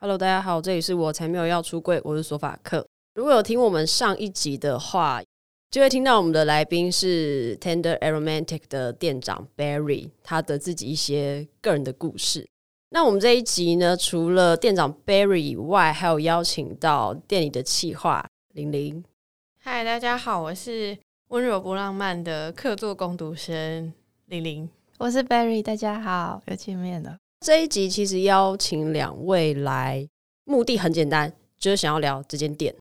Hello，大家好，这里是我才没有要出柜，我是索法克。如果有听我们上一集的话，就会听到我们的来宾是 Tender Aromantic 的店长 Barry，他的自己一些个人的故事。那我们这一集呢，除了店长 Barry 以外，还有邀请到店里的企划玲玲。嗨，大家好，我是温柔不浪漫的客座攻读生玲玲。我是 Barry，大家好，又见面了。这一集其实邀请两位来，目的很简单，就是想要聊这间店。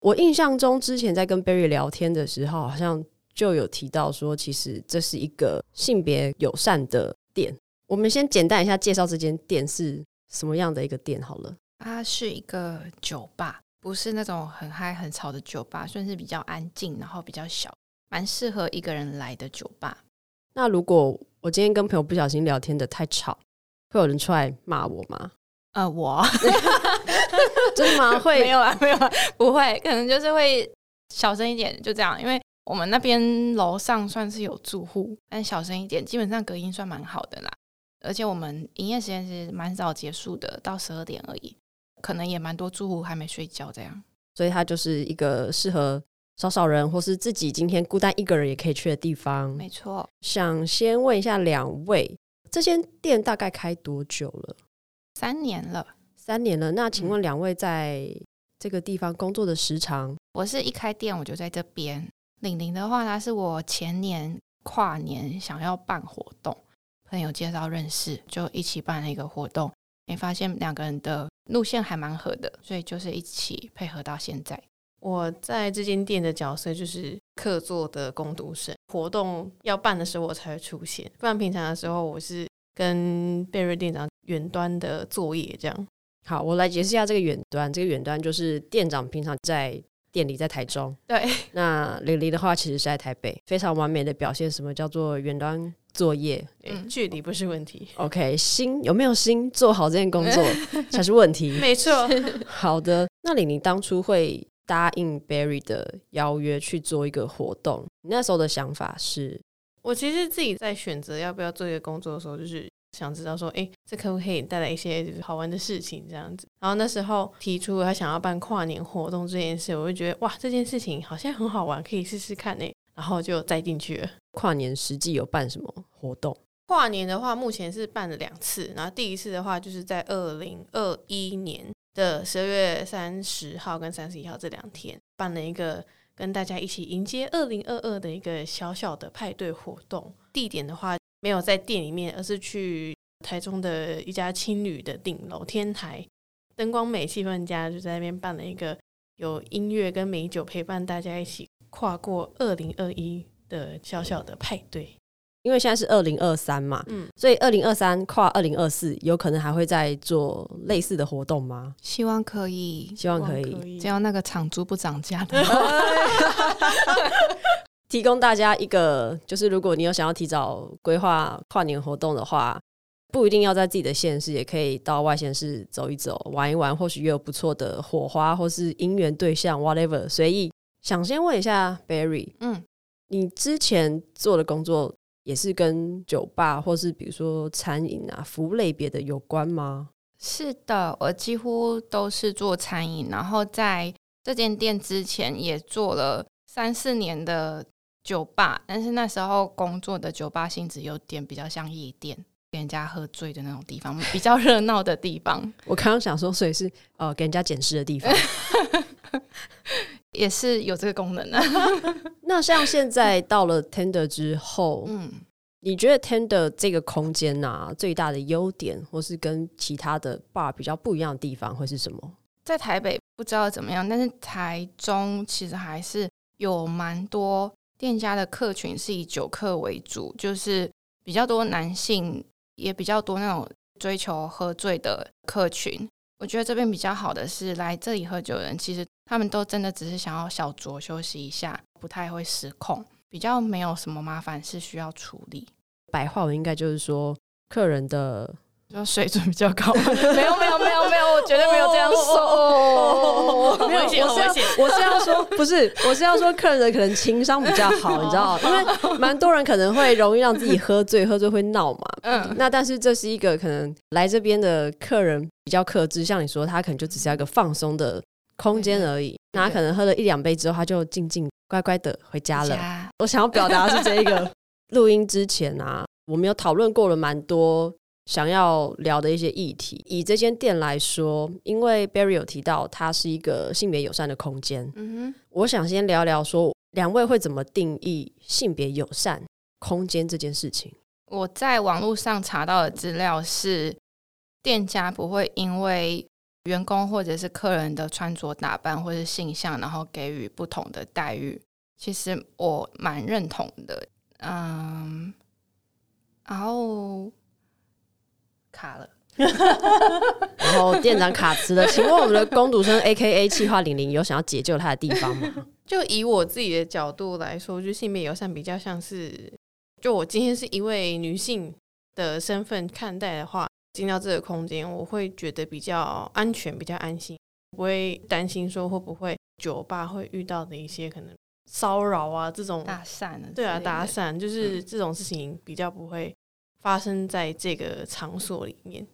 我印象中之前在跟 Berry 聊天的时候，好像就有提到说，其实这是一个性别友善的店。我们先简单一下介绍这间店是什么样的一个店好了。它是一个酒吧，不是那种很嗨很吵的酒吧，算是比较安静，然后比较小，蛮适合一个人来的酒吧。那如果我今天跟朋友不小心聊天的太吵，会有人出来骂我吗？呃，我 真的吗？会没有啊，没有啊，不会，可能就是会小声一点，就这样。因为我们那边楼上算是有住户，但小声一点，基本上隔音算蛮好的啦。而且我们营业时间是蛮早结束的，到十二点而已，可能也蛮多住户还没睡觉这样。所以它就是一个适合少少人或是自己今天孤单一个人也可以去的地方。没错，想先问一下两位。这间店大概开多久了？三年了，三年了。那请问两位在这个地方工作的时长？我是一开店我就在这边。玲玲的话，她是我前年跨年想要办活动，朋友介绍认识，就一起办了一个活动。也发现两个人的路线还蛮合的，所以就是一起配合到现在。我在这间店的角色就是客座的工读生，活动要办的时候我才会出现，不然平常的时候我是跟贝瑞店长远端的作业这样。好，我来解释一下这个远端，这个远端就是店长平常在店里在台中，对，那李玲的话其实是在台北，非常完美的表现什么叫做远端作业，嗯，距离不是问题。OK，心有没有心做好这件工作 才是问题，没错。好的，那李玲当初会。答应 Barry 的邀约去做一个活动，你那时候的想法是？我其实自己在选择要不要做一个工作的时候，就是想知道说，哎，这可不可以带来一些就是好玩的事情这样子。然后那时候提出他想要办跨年活动这件事，我就觉得哇，这件事情好像很好玩，可以试试看呢。然后就栽进去了。跨年实际有办什么活动？跨年的话，目前是办了两次，然后第一次的话就是在二零二一年。的十二月三十号跟三十一号这两天，办了一个跟大家一起迎接二零二二的一个小小的派对活动。地点的话，没有在店里面，而是去台中的一家青旅的顶楼天台，灯光美，气氛佳，就在那边办了一个有音乐跟美酒陪伴大家一起跨过二零二一的小小的派对。因为现在是二零二三嘛，嗯，所以二零二三跨二零二四，有可能还会再做类似的活动吗？希望可以，希望可以，只要那个场租不涨价的 提供大家一个，就是如果你有想要提早规划跨年活动的话，不一定要在自己的县市，也可以到外县市走一走，玩一玩，或许也有不错的火花，或是姻缘对象，whatever，随意。想先问一下 Barry，嗯，你之前做的工作，也是跟酒吧或是比如说餐饮啊、服务类别的有关吗？是的，我几乎都是做餐饮，然后在这间店之前也做了三四年的酒吧，但是那时候工作的酒吧性质有点比较像夜店，给人家喝醉的那种地方，比较热闹的地方。我刚刚想说，所以是呃给人家捡尸的地方。也是有这个功能的。那像现在到了 Tender 之后，嗯，你觉得 Tender 这个空间啊，最大的优点，或是跟其他的 bar 比较不一样的地方，会是什么？在台北不知道怎么样，但是台中其实还是有蛮多店家的客群是以酒客为主，就是比较多男性，也比较多那种追求喝醉的客群。我觉得这边比较好的是，来这里喝酒的人，其实他们都真的只是想要小酌休息一下，不太会失控，比较没有什么麻烦事需要处理。白话文应该就是说，客人的就水准比较高。没有没有没有没有，我绝对没有这样说。好危险，好危险！我是要说，不是，我是要说，客人的可能情商比较好，你知道，因为蛮多人可能会容易让自己喝醉，喝醉会闹嘛。嗯，那但是这是一个可能来这边的客人比较克制，像你说，他可能就只是一个放松的空间而已。那他可能喝了一两杯之后，他就静静乖乖的回家了。我想要表达的是这一个。录音之前啊，我们有讨论过了蛮多。想要聊的一些议题，以这间店来说，因为 Berry 有提到它是一个性别友善的空间，嗯哼，我想先聊聊说，两位会怎么定义性别友善空间这件事情？我在网络上查到的资料是，店家不会因为员工或者是客人的穿着打扮或是性向，然后给予不同的待遇。其实我蛮认同的，嗯，然后。卡了，然后店长卡词了。请问我们的工读生 A.K.A. 气化玲玲有想要解救他的地方吗？就以我自己的角度来说，就性别友善比较像是，就我今天是一位女性的身份看待的话，进到这个空间，我会觉得比较安全，比较安心，不会担心说会不会酒吧会遇到的一些可能骚扰啊这种搭讪，对啊，搭讪就是这种事情比较不会。发生在这个场所里面，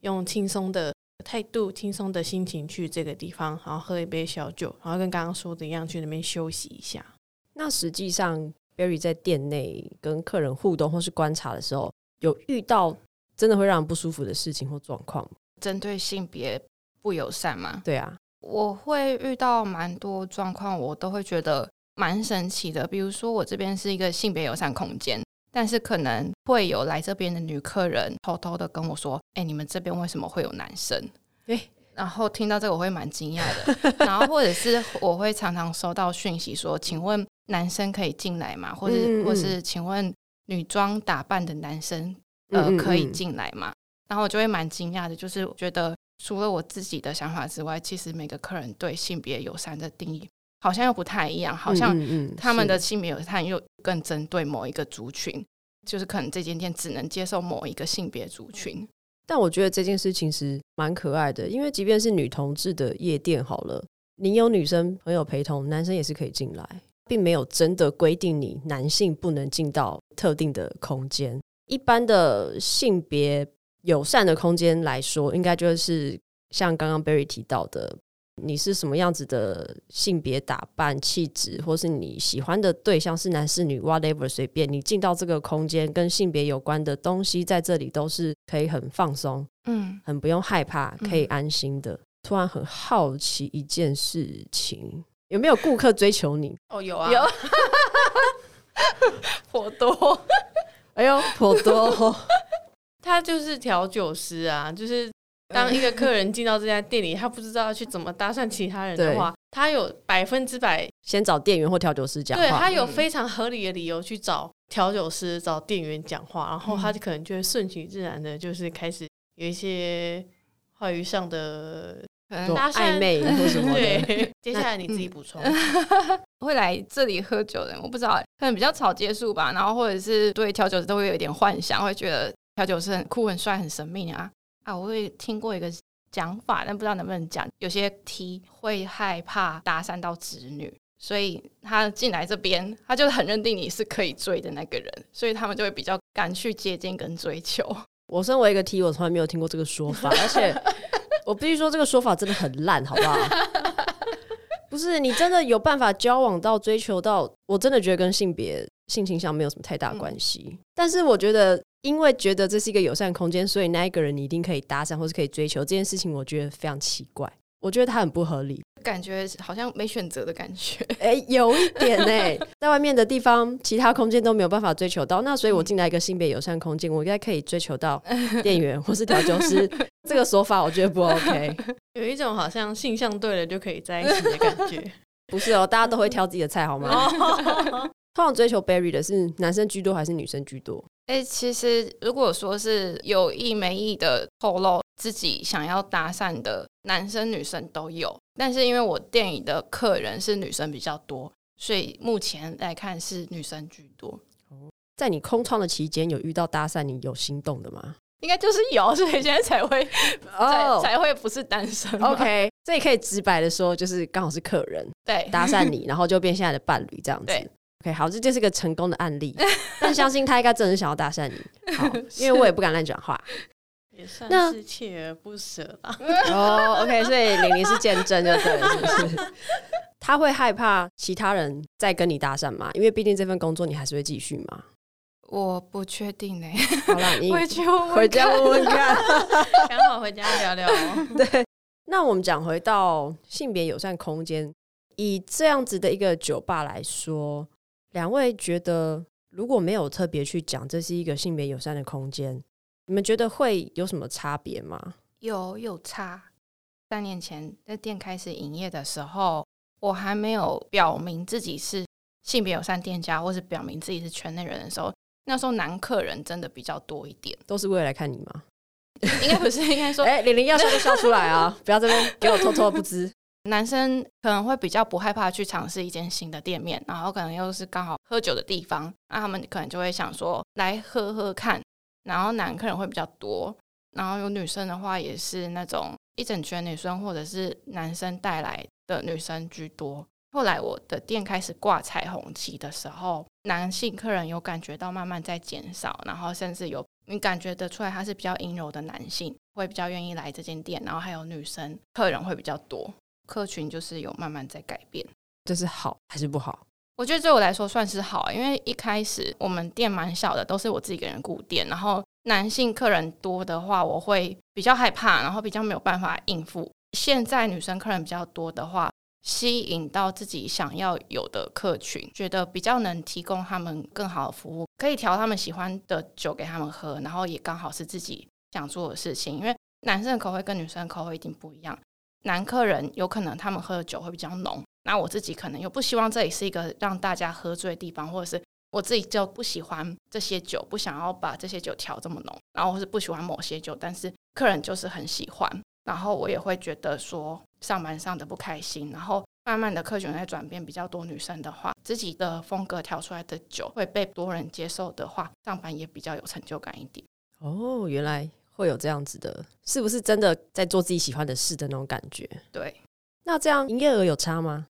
用轻松的态度、轻松的心情去这个地方，然后喝一杯小酒，然后跟刚刚说的一样，去那边休息一下。那实际上，Barry 在店内跟客人互动或是观察的时候，有遇到真的会让人不舒服的事情或状况吗？针对性别不友善吗？对啊，我会遇到蛮多状况，我都会觉得蛮神奇的。比如说，我这边是一个性别友善空间。但是可能会有来这边的女客人偷偷的跟我说：“哎、欸，你们这边为什么会有男生？”对、欸，然后听到这个我会蛮惊讶的。然后或者是我会常常收到讯息说：“请问男生可以进来吗？”或者或是请问女装打扮的男生呃可以进来吗？然后我就会蛮惊讶的，就是觉得除了我自己的想法之外，其实每个客人对性别友善的定义。好像又不太一样，好像他们的性别友善又更针对某一个族群，就是可能这间店只能接受某一个性别族群。但我觉得这件事情是蛮可爱的，因为即便是女同志的夜店好了，你有女生朋友陪同，男生也是可以进来，并没有真的规定你男性不能进到特定的空间。一般的性别友善的空间来说，应该就是像刚刚 Berry 提到的。你是什么样子的性别打扮、气质，或是你喜欢的对象是男是女，whatever，随便你进到这个空间，跟性别有关的东西在这里都是可以很放松，嗯，很不用害怕，可以安心的。嗯、突然很好奇一件事情，有没有顾客追求你？哦，有啊，有，颇多，哎呦，颇多，他就是调酒师啊，就是。当一个客人进到这家店里，他不知道要去怎么搭讪其他人的话，他有百分之百先找店员或调酒师讲话。对，他有非常合理的理由去找调酒师、找店员讲话，然后他就可能就会顺其自然的，就是开始有一些话语上的搭讪暧昧或什么的。对，接下来你自己补充。会来这里喝酒的人，我不知道，可能比较草接触吧，然后或者是对调酒师都会有一点幻想，会觉得调酒师很酷、很帅、很神秘啊。啊，我会听过一个讲法，但不知道能不能讲。有些 T 会害怕搭讪到直女，所以他进来这边，他就很认定你是可以追的那个人，所以他们就会比较敢去接近跟追求。我身为一个 T，我从来没有听过这个说法，而且我必须说这个说法真的很烂，好不好？不是你真的有办法交往到追求到，我真的觉得跟性别性倾向没有什么太大关系。嗯、但是我觉得。因为觉得这是一个友善空间，所以那一个人你一定可以搭讪，或是可以追求这件事情，我觉得非常奇怪。我觉得他很不合理，感觉好像没选择的感觉。哎、欸，有一点呢、欸，在外面的地方，其他空间都没有办法追求到，那所以我进来一个性别友善空间，我应该可以追求到店员或是调酒师。这个说法我觉得不 OK，有一种好像性向对了就可以在一起的感觉。不是哦，大家都会挑自己的菜好吗？通常追求 Berry 的是男生居多还是女生居多？哎、欸，其实如果说是有意没意的透露自己想要搭讪的男生女生都有，但是因为我店里的客人是女生比较多，所以目前来看是女生居多。在你空窗的期间，有遇到搭讪你有心动的吗？应该就是有，所以现在才会 哦才才会不是单身。OK，这也可以直白的说，就是刚好是客人对搭讪你，然后就变现在的伴侣这样子。对 OK，好，这就是个成功的案例，但相信他应该真的是想要搭讪你。好，因为我也不敢乱讲话。也算是锲而不舍吧。哦，OK，所以玲玲是见证就对了，是不是？他会害怕其他人再跟你搭讪吗？因为毕竟这份工作你还是会继续嘛。我不确定呢、欸，好啦，你回去问问回家问问看。刚好回家聊聊哦。对，那我们讲回到性别友善空间，以这样子的一个酒吧来说，两位觉得如果没有特别去讲这是一个性别友善的空间，你们觉得会有什么差别吗？有有差。三年前在店开始营业的时候，我还没有表明自己是性别友善店家，或是表明自己是圈内人的时候，那时候男客人真的比较多一点。都是为了来看你吗？应该不是，应该说，哎、欸，玲玲要笑就笑出来啊！不要这边给我偷偷的不知。男生可能会比较不害怕去尝试一间新的店面，然后可能又是刚好喝酒的地方，那他们可能就会想说来喝喝看。然后男客人会比较多，然后有女生的话也是那种一整圈女生或者是男生带来的女生居多。后来我的店开始挂彩虹旗的时候，男性客人有感觉到慢慢在减少，然后甚至有你感觉得出来他是比较阴柔的男性，会比较愿意来这间店，然后还有女生客人会比较多，客群就是有慢慢在改变。这是好还是不好？我觉得对我来说算是好，因为一开始我们店蛮小的，都是我自己一个人顾店，然后男性客人多的话，我会比较害怕，然后比较没有办法应付。现在女生客人比较多的话，吸引到自己想要有的客群，觉得比较能提供他们更好的服务，可以调他们喜欢的酒给他们喝，然后也刚好是自己想做的事情。因为男生的口味跟女生的口味一定不一样，男客人有可能他们喝的酒会比较浓。那我自己可能又不希望这里是一个让大家喝醉的地方，或者是我自己就不喜欢这些酒，不想要把这些酒调这么浓，然后或是不喜欢某些酒，但是客人就是很喜欢，然后我也会觉得说上班上的不开心，然后慢慢的客群在转变，比较多女生的话，自己的风格调出来的酒会被多人接受的话，上班也比较有成就感一点。哦，原来会有这样子的，是不是真的在做自己喜欢的事的那种感觉？对，那这样营业额有差吗？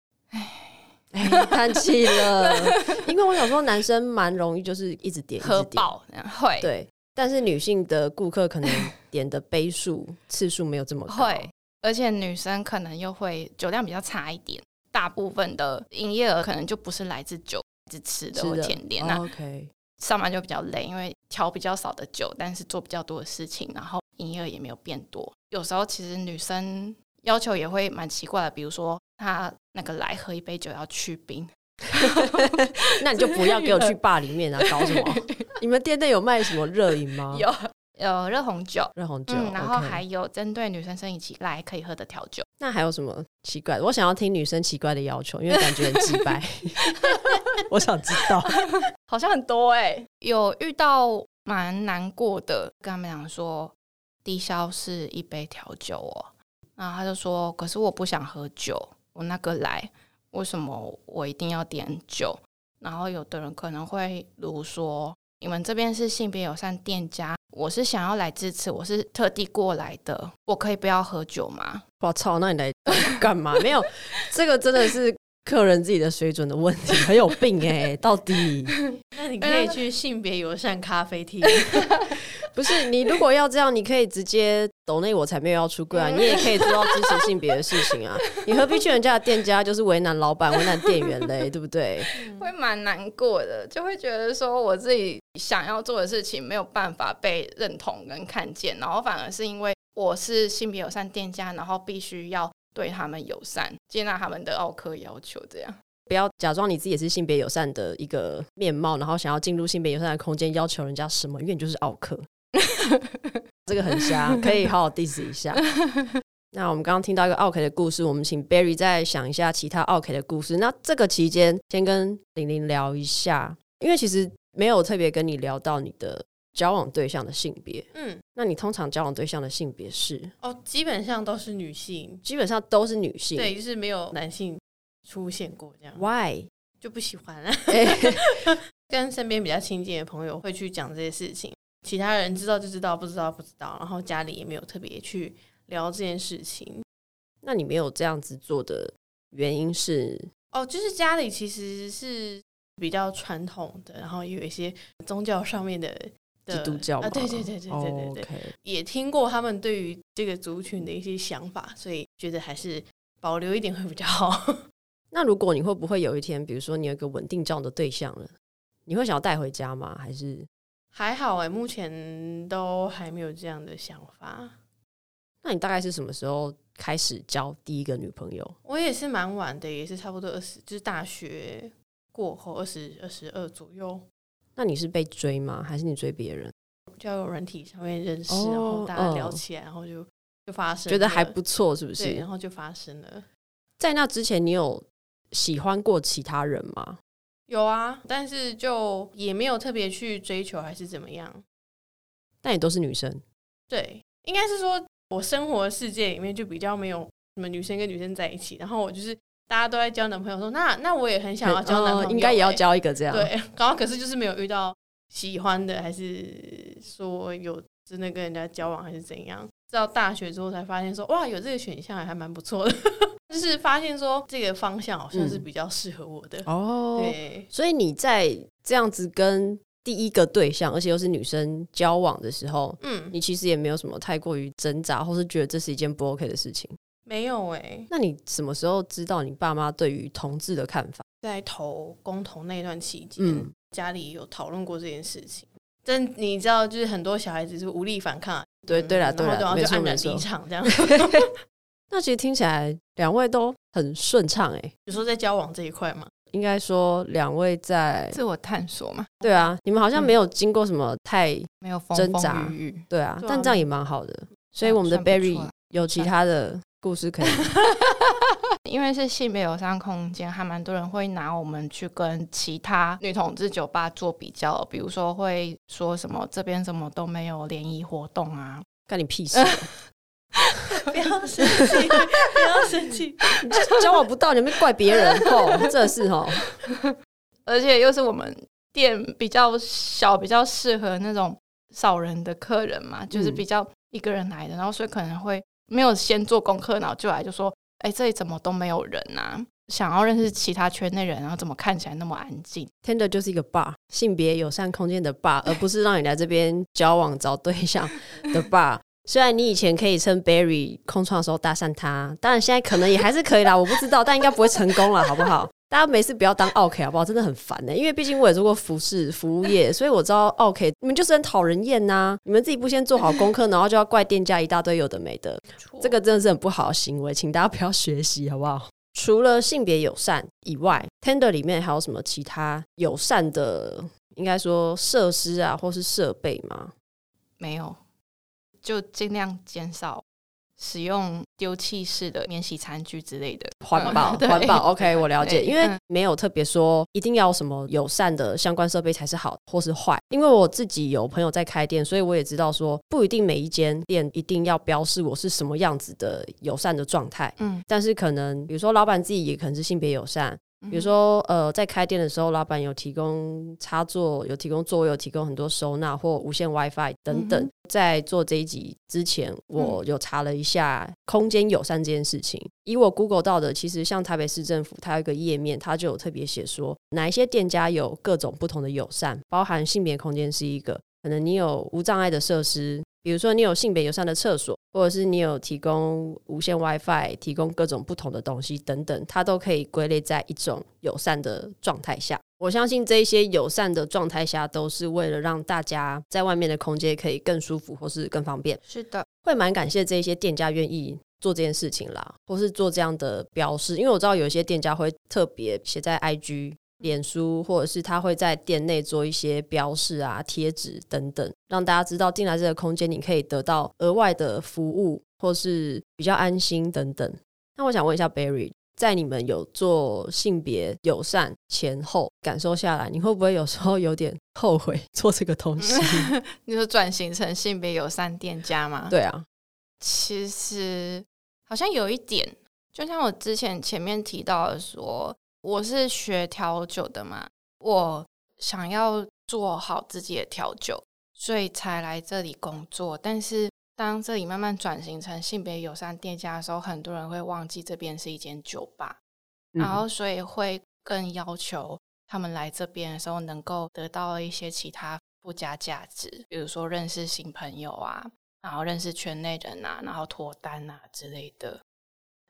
哎，叹气了，因为我想说，男生蛮容易就是一直点喝爆，会。对，但是女性的顾客可能 点的杯数次数没有这么高，会，而且女生可能又会酒量比较差一点，大部分的营业额可能就不是来自酒，来自吃的或甜点，那 OK，上班就比较累，因为调比较少的酒，但是做比较多的事情，然后营业额也没有变多，有时候其实女生要求也会蛮奇怪的，比如说她。那个来喝一杯酒要去冰 那你就不要给我去坝里面啊！搞什么？你们店内有卖什么热饮吗？有有热红酒，热红酒、嗯，然后还有针对女生生理期来可以喝的调酒。那还有什么奇怪的？我想要听女生奇怪的要求，因为感觉很直白。我想知道，好像很多哎、欸，有遇到蛮难过的，跟他们讲说低消是一杯调酒哦，然后他就说，可是我不想喝酒。我那个来，为什么我一定要点酒？然后有的人可能会如说：“你们这边是性别友善店家，我是想要来支持，我是特地过来的，我可以不要喝酒吗？”我操，那你来干嘛？没有，这个真的是客人自己的水准的问题，很有病哎、欸！到底？那你可以去性别友善咖啡厅。不是你如果要这样，你可以直接抖内我才没有要出柜啊！你也可以做到支持性别的事情啊！你何必去人家的店家，就是为难老板、为难店员嘞？对不对？会蛮难过的，就会觉得说我自己想要做的事情没有办法被认同跟看见，然后反而是因为我是性别友善店家，然后必须要对他们友善，接纳他们的奥克要求，这样。不要假装你自己也是性别友善的一个面貌，然后想要进入性别友善的空间，要求人家什么？因为你就是奥克。这个很瞎，可以好好 diss 一下。那我们刚刚听到一个奥克的故事，我们请 Berry 再想一下其他奥克的故事。那这个期间，先跟玲玲聊一下，因为其实没有特别跟你聊到你的交往对象的性别。嗯，那你通常交往对象的性别是？哦，基本上都是女性，基本上都是女性，对，就是没有男性出现过这样。Why？就不喜欢啊。跟身边比较亲近的朋友会去讲这些事情。其他人知道就知道，不知道不知道，然后家里也没有特别去聊这件事情。那你没有这样子做的原因是？哦，就是家里其实是比较传统的，然后也有一些宗教上面，的基督教，啊，对对对对对对对.也听过他们对于这个族群的一些想法，所以觉得还是保留一点会比较好。那如果你会不会有一天，比如说你有一个稳定交往的对象了，你会想要带回家吗？还是还好哎，目前都还没有这样的想法。那你大概是什么时候开始交第一个女朋友？我也是蛮晚的，也是差不多二十，就是大学过后二十二十二左右。那你是被追吗？还是你追别人？交友软体上面认识，哦、然后大家聊起来，哦、然后就就发生，觉得还不错，是不是？对，然后就发生了。在那之前，你有喜欢过其他人吗？有啊，但是就也没有特别去追求，还是怎么样。但也都是女生。对，应该是说。我生活的世界里面就比较没有什么女生跟女生在一起，然后我就是大家都在交男朋友说，说那那我也很想要交男朋友，欸，应该也要交一个这样。对，然后可是就是没有遇到喜欢的，还是说有真的跟人家交往，还是怎样？到大学之后才发现说，哇，有这个选项还蛮不错的，就是发现说这个方向好像是比较适合我的，嗯、哦。对，所以你在这样子跟。第一个对象，而且又是女生交往的时候，嗯，你其实也没有什么太过于挣扎，或是觉得这是一件不 OK 的事情。没有哎、欸，那你什么时候知道你爸妈对于同志的看法？在投公投那段期间，嗯、家里有讨论过这件事情。但你知道，就是很多小孩子是无力反抗，对对啦，对啦，然后就黯然离场这样。那其实听起来两位都很顺畅哎，比如说在交往这一块嘛。应该说，两位在自我探索嘛？对啊，你们好像没有经过什么太没有挣扎，对啊，但这样也蛮好的。所以我们的 Berry 有其他的故事可以，因为是性别友善空间，还蛮多人会拿我们去跟其他女同志酒吧做比较，比如说会说什么这边怎么都没有联谊活动啊，干你屁事！不要生气，不要生气，交往不到，你们怪别人哦，这是哦。而且又是我们店比较小，比较适合那种少人的客人嘛，就是比较一个人来的，然后所以可能会没有先做功课，然后就来就说，哎，这里怎么都没有人呐？想要认识其他圈内人，然后怎么看起来那么安静？Tinder 就是一个 bar，性别友善空间的 bar，而不是让你来这边交往找对象的 bar。虽然你以前可以趁 Barry 空窗的时候搭讪他，当然现在可能也还是可以啦，我不知道，但应该不会成功了，好不好？大家没事不要当 OK 好不好？真的很烦呢、欸，因为毕竟我也做过服饰服务业，所以我知道 OK 你们就是很讨人厌呐，你们自己不先做好功课，然后就要怪店家一大堆有的没的，错这个真的是很不好的行为，请大家不要学习好不好？除了性别友善以外，Tender 里面还有什么其他友善的，应该说设施啊，或是设备吗？没有。就尽量减少使用丢弃式的免洗餐具之类的，环保 环保。OK，我了解，因为没有特别说一定要什么友善的相关设备才是好或是坏。因为我自己有朋友在开店，所以我也知道说不一定每一间店一定要标示我是什么样子的友善的状态。嗯，但是可能比如说老板自己也可能是性别友善。比如说，呃，在开店的时候，老板有提供插座，有提供座位，有提供很多收纳或无线 WiFi 等等。嗯、在做这一集之前，我有查了一下空间友善这件事情。嗯、以我 Google 到的，其实像台北市政府，它有一个页面，它就有特别写说，哪一些店家有各种不同的友善，包含性别空间是一个，可能你有无障碍的设施。比如说，你有性别友善的厕所，或者是你有提供无线 WiFi，提供各种不同的东西等等，它都可以归类在一种友善的状态下。我相信这一些友善的状态下，都是为了让大家在外面的空间可以更舒服，或是更方便。是的，会蛮感谢这一些店家愿意做这件事情啦，或是做这样的标示，因为我知道有一些店家会特别写在 IG。脸书，或者是他会在店内做一些标示啊、贴纸等等，让大家知道进来这个空间你可以得到额外的服务，或是比较安心等等。那我想问一下 Berry，在你们有做性别友善前后感受下来，你会不会有时候有点后悔 做这个东西？你说转型成性别友善店家吗？对啊，其实好像有一点，就像我之前前面提到的说。我是学调酒的嘛，我想要做好自己的调酒，所以才来这里工作。但是当这里慢慢转型成性别友善店家的时候，很多人会忘记这边是一间酒吧，嗯、然后所以会更要求他们来这边的时候能够得到一些其他附加价值，比如说认识新朋友啊，然后认识圈内人啊，然后脱单啊之类的。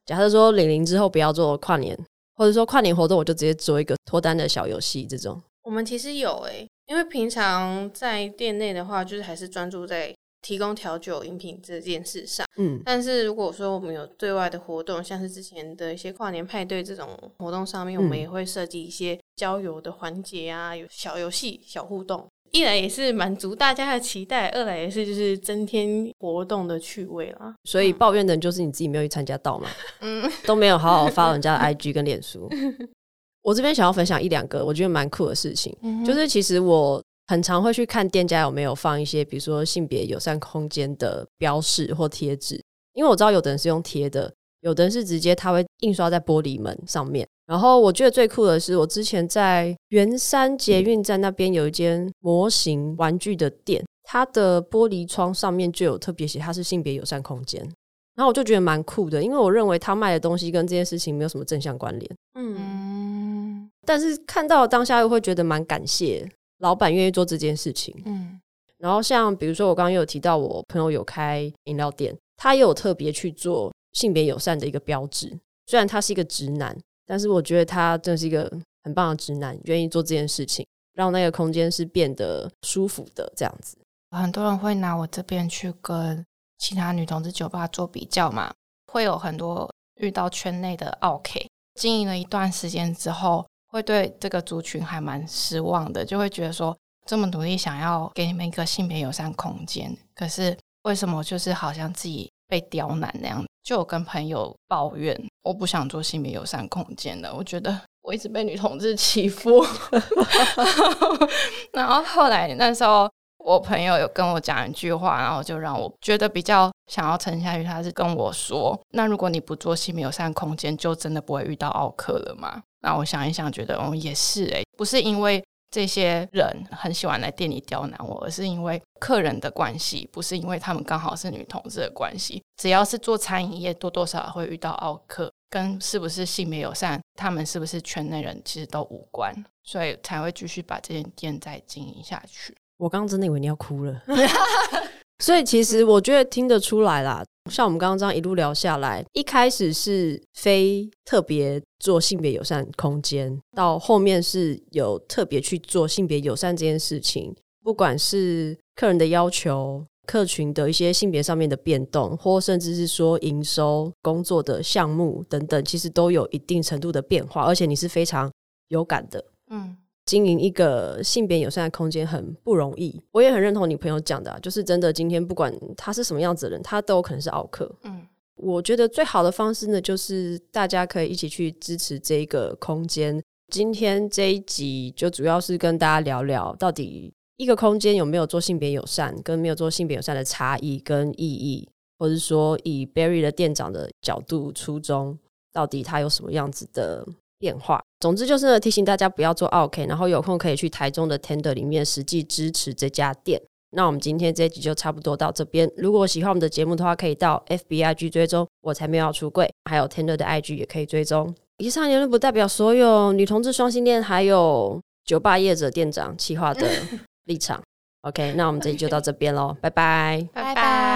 假设说领零之后不要做跨年，或者说跨年活动，我就直接做一个脱单的小游戏这种。我们其实有诶、欸，因为平常在店内的话，就是还是专注在提供调酒饮品这件事上。嗯，但是如果说我们有对外的活动，像是之前的一些跨年派对这种活动上面，我们也会设计一些交友的环节啊，有小游戏、小互动。一来也是满足大家的期待，二来也是就是增添活动的趣味啦。所以抱怨的人就是你自己没有去参加到嘛，嗯，都没有好好发人家的 IG 跟脸书。我这边想要分享一两个我觉得蛮酷的事情，嗯、就是其实我很常会去看店家有没有放一些，比如说性别友善空间的标示或贴纸，因为我知道有的人是用贴的，有的人是直接他会印刷在玻璃门上面。然后我觉得最酷的是，我之前在圆山捷运站那边有一间模型玩具的店，它的玻璃窗上面就有特别写它是性别友善空间。然后我就觉得蛮酷的，因为我认为他卖的东西跟这件事情没有什么正向关联。嗯，但是看到当下又会觉得蛮感谢老板愿意做这件事情。嗯，然后像比如说我刚刚有提到我朋友有开饮料店，他也有特别去做性别友善的一个标志，虽然他是一个直男。但是我觉得他真是一个很棒的直男，愿意做这件事情，让那个空间是变得舒服的这样子。很多人会拿我这边去跟其他女同志酒吧做比较嘛，会有很多遇到圈内的奥客，经营了一段时间之后，会对这个族群还蛮失望的，就会觉得说，这么努力想要给你们一个性别友善空间，可是为什么就是好像自己被刁难那样？就有跟朋友抱怨，我不想做性别友善空间的，我觉得我一直被女同志欺负。然后后来那时候，我朋友有跟我讲一句话，然后就让我觉得比较想要沉下去。他是跟我说：“那如果你不做性别友善空间，就真的不会遇到奥克了吗？”那我想一想，觉得哦，也是诶，不是因为。这些人很喜欢来店里刁难我，而是因为客人的关系，不是因为他们刚好是女同志的关系。只要是做餐饮业，多多少少会遇到奥客，跟是不是性别友善，他们是不是圈内人，其实都无关，所以才会继续把这间店再经营下去。我刚刚真的以为你要哭了。所以其实我觉得听得出来啦，像我们刚刚这样一路聊下来，一开始是非特别做性别友善空间，到后面是有特别去做性别友善这件事情，不管是客人的要求、客群的一些性别上面的变动，或甚至是说营收、工作的项目等等，其实都有一定程度的变化，而且你是非常有感的，嗯。经营一个性别友善的空间很不容易，我也很认同你朋友讲的啊，就是真的，今天不管他是什么样子的人，他都有可能是奥客。嗯，我觉得最好的方式呢，就是大家可以一起去支持这一个空间。今天这一集就主要是跟大家聊聊，到底一个空间有没有做性别友善，跟没有做性别友善的差异跟意义，或者说以 Berry 的店长的角度初衷，到底他有什么样子的变化。总之就是，提醒大家不要做 OK，，然后有空可以去台中的 Tender 里面实际支持这家店。那我们今天这一集就差不多到这边。如果喜欢我们的节目的话，可以到 FBIG 追踪，我才没有要出柜，还有 Tender 的 IG 也可以追踪。以上言论不代表所有女同志双性恋还有酒吧业者店长企划的立场。OK，那我们这集就到这边喽，拜拜，拜拜。